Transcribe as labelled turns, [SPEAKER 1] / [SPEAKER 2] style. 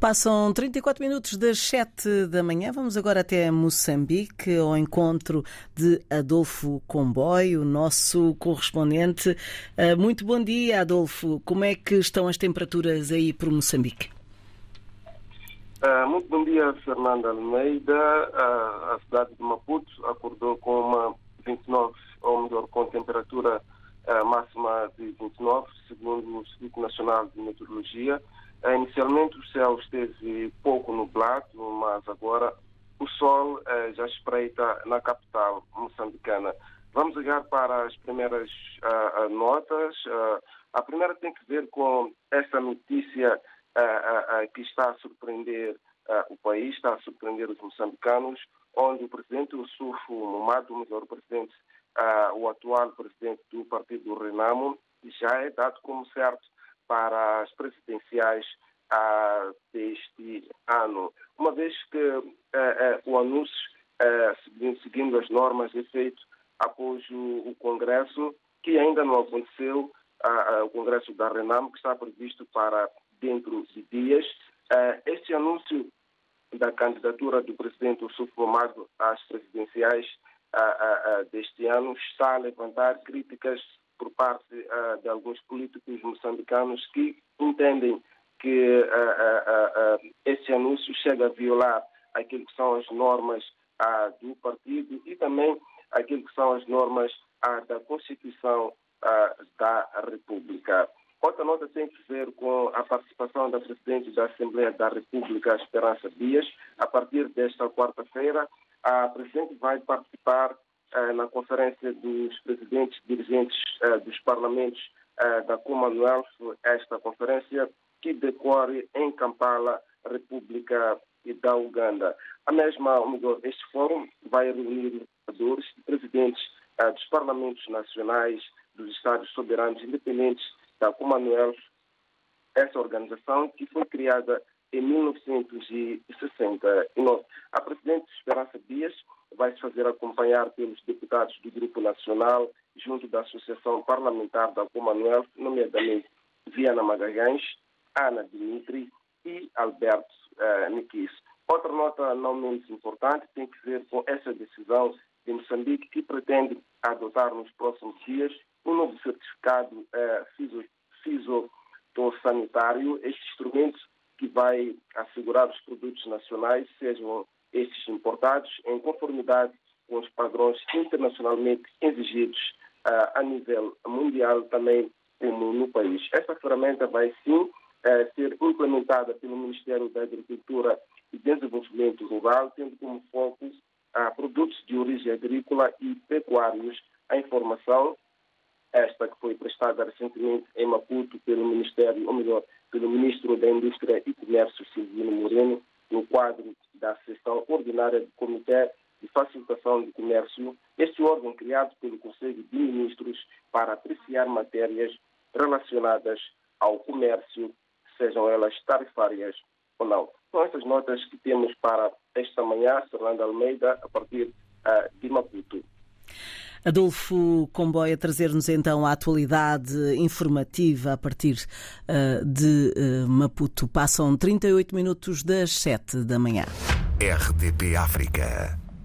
[SPEAKER 1] Passam 34 minutos das 7 da manhã. Vamos agora até Moçambique, ao encontro de Adolfo Comboio, nosso correspondente. Ah, muito bom dia, Adolfo. Como é que estão as temperaturas aí por Moçambique?
[SPEAKER 2] Uh, muito bom dia, Fernanda Almeida. Uh, a cidade de Maputo acordou com uma 29, ou melhor, com temperatura máxima de 29, segundo o Instituto Nacional de Meteorologia. Uh, inicialmente o céu esteve pouco nublado, mas agora o sol uh, já espreita na capital moçambicana. Vamos olhar para as primeiras notas. a primeira tem que ver com essa notícia que está a surpreender o país, está a surpreender os moçambicanos, onde o presidente Sufo Momado, o melhor presidente, o atual presidente do partido Renamo, já é dado como certo para as presidenciais ah, deste ano, uma vez que ah, o anúncio, seguindo, seguindo, as normas, é feito após o, o Congresso, que ainda não aconteceu, o Congresso da Renamo, que está previsto para dentro de dias. este anúncio da candidatura do presidente Ossuf Momado às presidenciais deste ano está a levantar críticas por parte uh, de alguns políticos moçambicanos que entendem que uh, uh, esse anúncio chega a violar aquilo que são as normas do partido e também aquilo que são as normas da Constituição da República. Outra nota tem que ver com a participação da Presidente da Assembleia da República, Esperança Dias. A partir desta quarta-feira, a Presidente vai participar na conferência dos presidentes dirigentes eh, dos parlamentos eh, da Commonwealth, esta conferência que decorre em Kampala, República da Uganda. A mesma, este fórum vai reunir e presidentes dos parlamentos nacionais dos Estados soberanos independentes da Commonwealth, essa organização que foi criada em 1969. A presidente Esperança Dias vai se fazer acompanhar pelos deputados do Grupo Nacional, junto da Associação Parlamentar da Commonwealth, nomeadamente Viana Magalhães, Ana Dimitri e Alberto uh, Nikis. Outra nota não menos importante tem que ver com essa decisão de Moçambique que pretende adotar nos próximos dias um novo certificado uh, fisiosanitário, este instrumento que vai assegurar os produtos nacionais sejam estes importados em conformidade com os padrões internacionalmente exigidos uh, a nível mundial também como no país. Esta ferramenta vai sim uh, ser implementada pelo Ministério da Agricultura e Desenvolvimento Rural, tendo como foco uh, produtos de origem agrícola e pecuários. A informação, esta que foi prestada recentemente em Maputo pelo Ministério, ou melhor, pelo Ministro da Indústria e Comércio, Silvino Moreno, no quadro da sessão ordinária do Comitê de Facilitação do Comércio, este órgão criado pelo Conselho de Ministros para apreciar matérias relacionadas ao comércio, sejam elas tarifárias ou não. São essas notas que temos para esta manhã, Fernando Almeida, a partir uh.
[SPEAKER 1] Adolfo Comboia trazer-nos então a atualidade informativa a partir uh, de uh, Maputo. Passam 38 minutos das 7 da manhã.
[SPEAKER 3] RDP África.